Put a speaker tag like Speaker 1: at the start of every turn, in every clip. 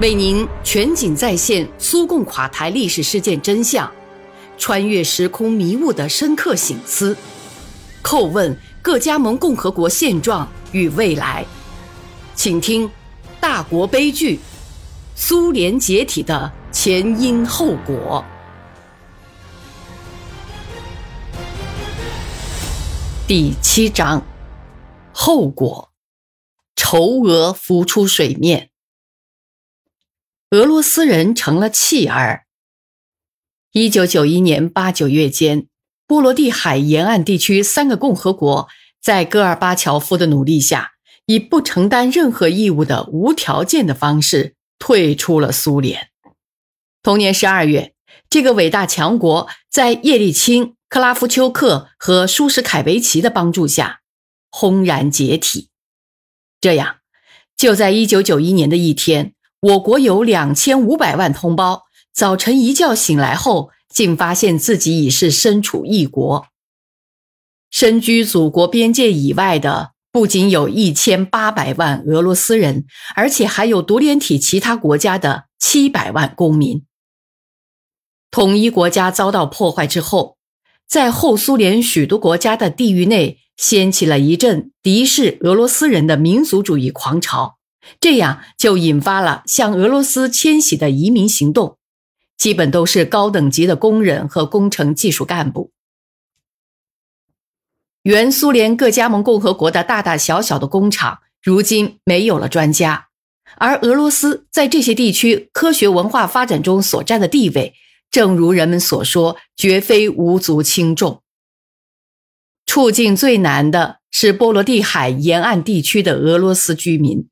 Speaker 1: 为您全景再现苏共垮台历史事件真相，穿越时空迷雾的深刻醒思，叩问各加盟共和国现状与未来，请听《大国悲剧：苏联解体的前因后果》第七章：后果，仇俄浮出水面。俄罗斯人成了弃儿。一九九一年八九月间，波罗的海沿岸地区三个共和国在戈尔巴乔夫的努力下，以不承担任何义务的无条件的方式退出了苏联。同年十二月，这个伟大强国在叶利钦、克拉夫丘克和舒什凯维奇的帮助下，轰然解体。这样，就在一九九一年的一天。我国有两千五百万同胞，早晨一觉醒来后，竟发现自己已是身处异国。身居祖国边界以外的，不仅有一千八百万俄罗斯人，而且还有独联体其他国家的七百万公民。统一国家遭到破坏之后，在后苏联许多国家的地域内，掀起了一阵敌视俄罗斯人的民族主义狂潮。这样就引发了向俄罗斯迁徙的移民行动，基本都是高等级的工人和工程技术干部。原苏联各加盟共和国的大大小小的工厂，如今没有了专家，而俄罗斯在这些地区科学文化发展中所占的地位，正如人们所说，绝非无足轻重。处境最难的是波罗的海沿岸地区的俄罗斯居民。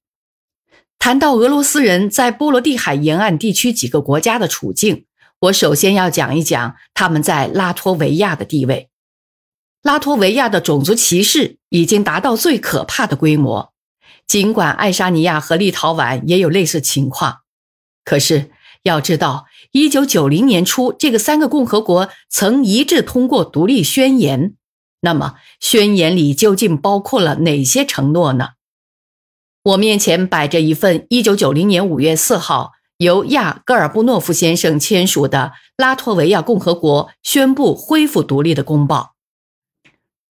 Speaker 1: 谈到俄罗斯人在波罗的海沿岸地区几个国家的处境，我首先要讲一讲他们在拉脱维亚的地位。拉脱维亚的种族歧视已经达到最可怕的规模，尽管爱沙尼亚和立陶宛也有类似情况。可是要知道，一九九零年初，这个三个共和国曾一致通过独立宣言。那么，宣言里究竟包括了哪些承诺呢？我面前摆着一份1990年5月4号由亚·戈尔布诺夫先生签署的拉脱维亚共和国宣布恢复独立的公报。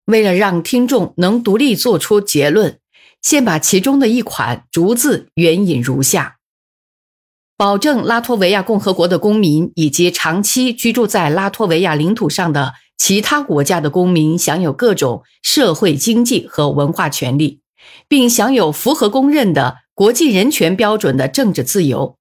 Speaker 1: 为了让听众能独立做出结论，先把其中的一款逐字援引如下：保证拉脱维亚共和国的公民以及长期居住在拉脱维亚领土上的其他国家的公民享有各种社会、经济和文化权利。并享有符合公认的国际人权标准的政治自由。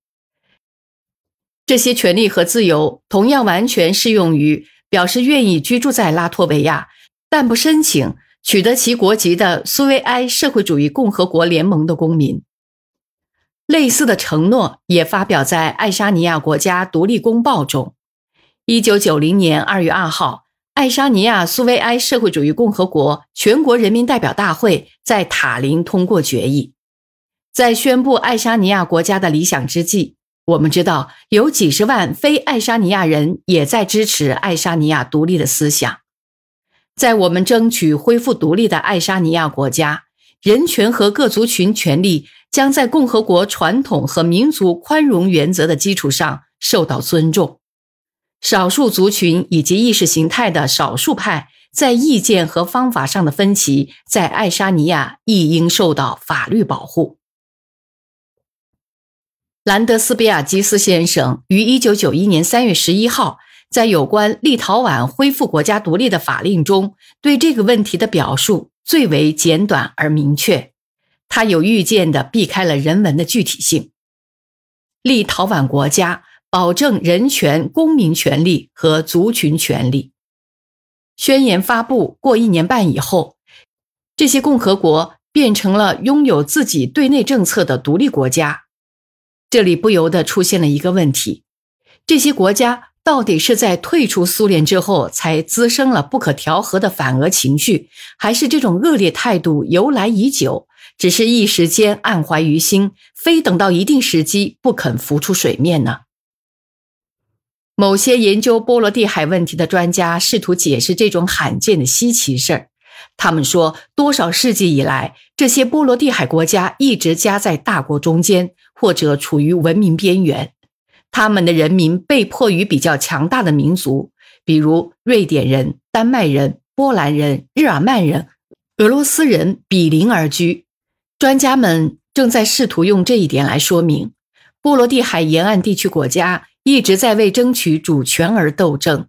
Speaker 1: 这些权利和自由同样完全适用于表示愿意居住在拉脱维亚，但不申请取得其国籍的苏维埃社会主义共和国联盟的公民。类似的承诺也发表在爱沙尼亚国家独立公报中。一九九零年二月二号。爱沙尼亚苏维埃社会主义共和国全国人民代表大会在塔林通过决议，在宣布爱沙尼亚国家的理想之际，我们知道有几十万非爱沙尼亚人也在支持爱沙尼亚独立的思想。在我们争取恢复独立的爱沙尼亚国家，人权和各族群权利将在共和国传统和民族宽容原则的基础上受到尊重。少数族群以及意识形态的少数派在意见和方法上的分歧，在爱沙尼亚亦应受到法律保护。兰德斯比亚基斯先生于一九九一年三月十一号在有关立陶宛恢复国家独立的法令中，对这个问题的表述最为简短而明确。他有预见的避开了人文的具体性。立陶宛国家。保证人权、公民权利和族群权利。宣言发布过一年半以后，这些共和国变成了拥有自己对内政策的独立国家。这里不由得出现了一个问题：这些国家到底是在退出苏联之后才滋生了不可调和的反俄情绪，还是这种恶劣态度由来已久，只是一时间暗怀于心，非等到一定时机不肯浮出水面呢？某些研究波罗的海问题的专家试图解释这种罕见的稀奇事儿。他们说，多少世纪以来，这些波罗的海国家一直夹在大国中间，或者处于文明边缘。他们的人民被迫与比较强大的民族，比如瑞典人、丹麦人、波兰人、日耳曼人、俄罗斯人比邻而居。专家们正在试图用这一点来说明，波罗的海沿岸地区国家一直在为争取主权而斗争。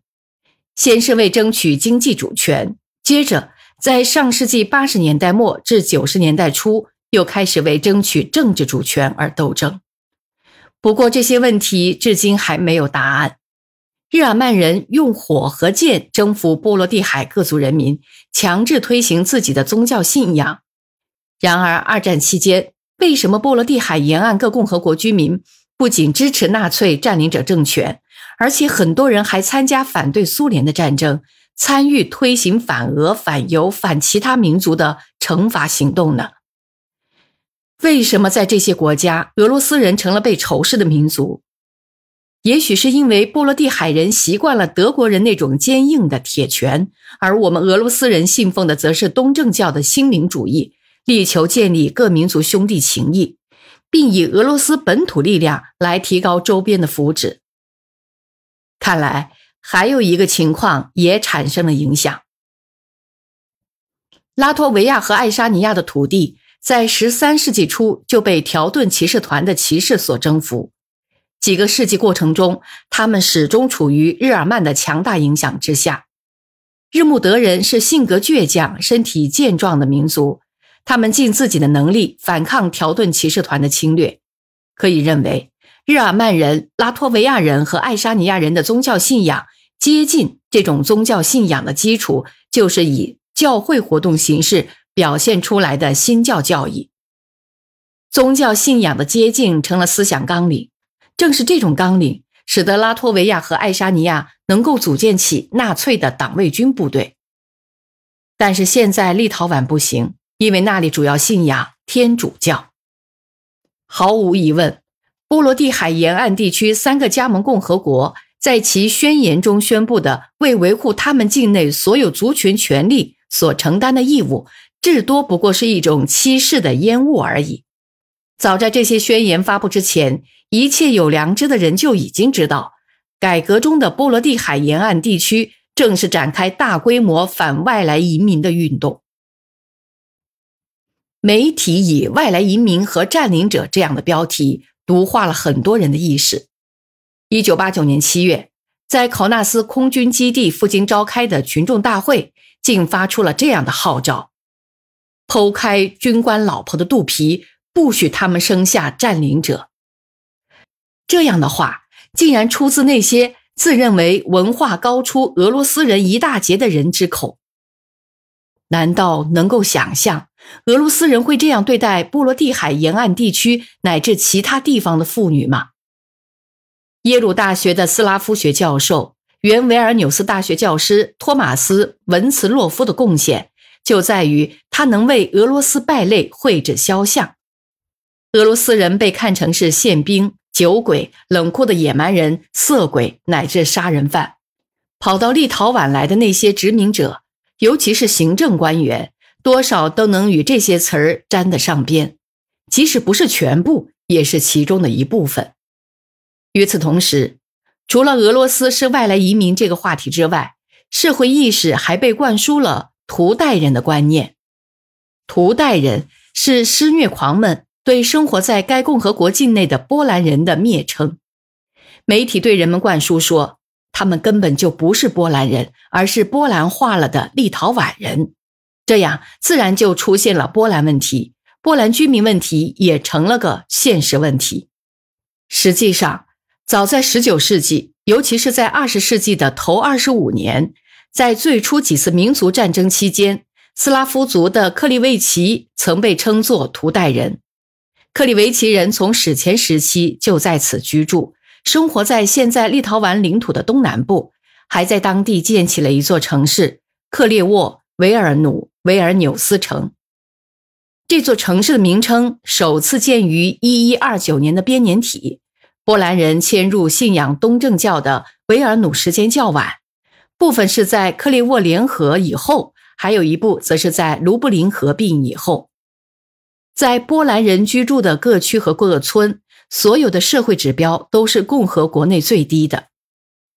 Speaker 1: 先是为争取经济主权，接着在上世纪八十年代末至九十年代初，又开始为争取政治主权而斗争。不过，这些问题至今还没有答案。日耳曼人用火和剑征服波罗的海各族人民，强制推行自己的宗教信仰。然而，二战期间，为什么波罗的海沿岸各共和国居民不仅支持纳粹占领者政权，而且很多人还参加反对苏联的战争，参与推行反俄、反犹、反其他民族的惩罚行动呢？为什么在这些国家，俄罗斯人成了被仇视的民族？也许是因为波罗的海人习惯了德国人那种坚硬的铁拳，而我们俄罗斯人信奉的则是东正教的心灵主义，力求建立各民族兄弟情谊，并以俄罗斯本土力量来提高周边的福祉。看来还有一个情况也产生了影响：拉脱维亚和爱沙尼亚的土地。在十三世纪初就被条顿骑士团的骑士所征服，几个世纪过程中，他们始终处于日耳曼的强大影响之下。日穆德人是性格倔强、身体健壮的民族，他们尽自己的能力反抗条顿骑士团的侵略。可以认为，日耳曼人、拉脱维亚人和爱沙尼亚人的宗教信仰接近。这种宗教信仰的基础就是以教会活动形式。表现出来的新教教义，宗教信仰的接近成了思想纲领。正是这种纲领，使得拉脱维亚和爱沙尼亚能够组建起纳粹的党卫军部队。但是现在立陶宛不行，因为那里主要信仰天主教。毫无疑问，波罗的海沿岸地区三个加盟共和国在其宣言中宣布的为维护他们境内所有族群权利所承担的义务。至多不过是一种欺世的烟雾而已。早在这些宣言发布之前，一切有良知的人就已经知道，改革中的波罗的海沿岸地区正是展开大规模反外来移民的运动。媒体以“外来移民”和“占领者”这样的标题，毒化了很多人的意识。一九八九年七月，在考纳斯空军基地附近召开的群众大会，竟发出了这样的号召。剖开军官老婆的肚皮，不许他们生下占领者。这样的话，竟然出自那些自认为文化高出俄罗斯人一大截的人之口。难道能够想象俄罗斯人会这样对待波罗的海沿岸地区乃至其他地方的妇女吗？耶鲁大学的斯拉夫学教授、原维尔纽斯大学教师托马斯·文茨洛夫的贡献。就在于他能为俄罗斯败类绘制肖像。俄罗斯人被看成是宪兵、酒鬼、冷酷的野蛮人、色鬼乃至杀人犯。跑到立陶宛来的那些殖民者，尤其是行政官员，多少都能与这些词儿沾得上边，即使不是全部，也是其中的一部分。与此同时，除了俄罗斯是外来移民这个话题之外，社会意识还被灌输了。屠代人的观念，屠代人是施虐狂们对生活在该共和国境内的波兰人的蔑称。媒体对人们灌输说，他们根本就不是波兰人，而是波兰化了的立陶宛人。这样自然就出现了波兰问题，波兰居民问题也成了个现实问题。实际上，早在19世纪，尤其是在20世纪的头25年。在最初几次民族战争期间，斯拉夫族的克利维奇曾被称作图代人。克利维奇人从史前时期就在此居住，生活在现在立陶宛领土的东南部，还在当地建起了一座城市——克列沃维尔努维尔纽斯城。这座城市的名称首次见于1129年的编年体。波兰人迁入信仰东正教的维尔努时间较晚。部分是在克列沃联合以后，还有一部则是在卢布林合并以后。在波兰人居住的各区和各个村，所有的社会指标都是共和国内最低的。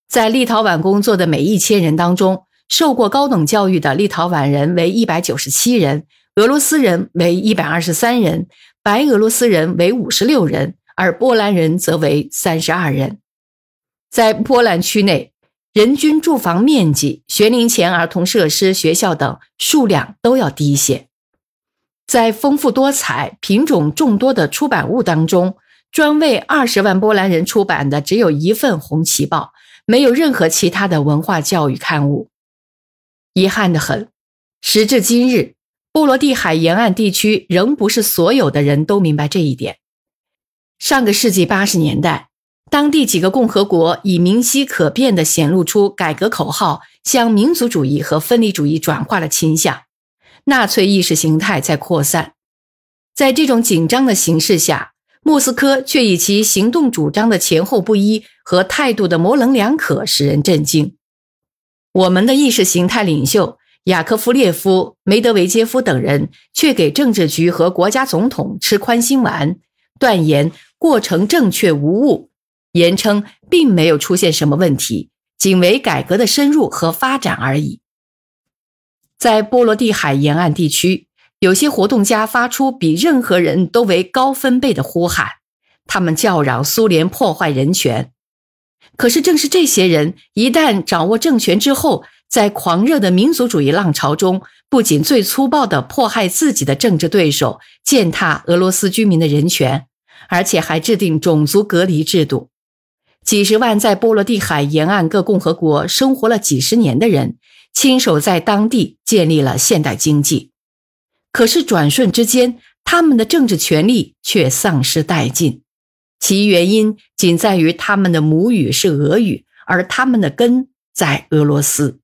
Speaker 1: 在立陶宛工作的每一千人当中，受过高等教育的立陶宛人为一百九十七人，俄罗斯人为一百二十三人，白俄罗斯人为五十六人，而波兰人则为三十二人。在波兰区内，人均住房面积、学龄前儿童设施、学校等数量都要低一些。在丰富多彩、品种众多的出版物当中，专为二十万波兰人出版的只有一份《红旗报》，没有任何其他的文化教育刊物。遗憾的很，时至今日，波罗的海沿岸地区仍不是所有的人都明白这一点。上个世纪八十年代，当地几个共和国已明晰可辨地显露出改革口号向民族主义和分离主义转化的倾向。纳粹意识形态在扩散，在这种紧张的形势下，莫斯科却以其行动主张的前后不一和态度的模棱两可，使人震惊。我们的意识形态领袖雅科夫列夫、梅德韦杰夫等人却给政治局和国家总统吃宽心丸，断言过程正确无误，言称并没有出现什么问题，仅为改革的深入和发展而已。在波罗的海沿岸地区，有些活动家发出比任何人都为高分贝的呼喊，他们叫嚷苏联破坏人权。可是，正是这些人一旦掌握政权之后，在狂热的民族主义浪潮中，不仅最粗暴地迫害自己的政治对手，践踏俄罗斯居民的人权，而且还制定种族隔离制度。几十万在波罗的海沿岸各共和国生活了几十年的人。亲手在当地建立了现代经济，可是转瞬之间，他们的政治权利却丧失殆尽。其原因仅在于他们的母语是俄语，而他们的根在俄罗斯。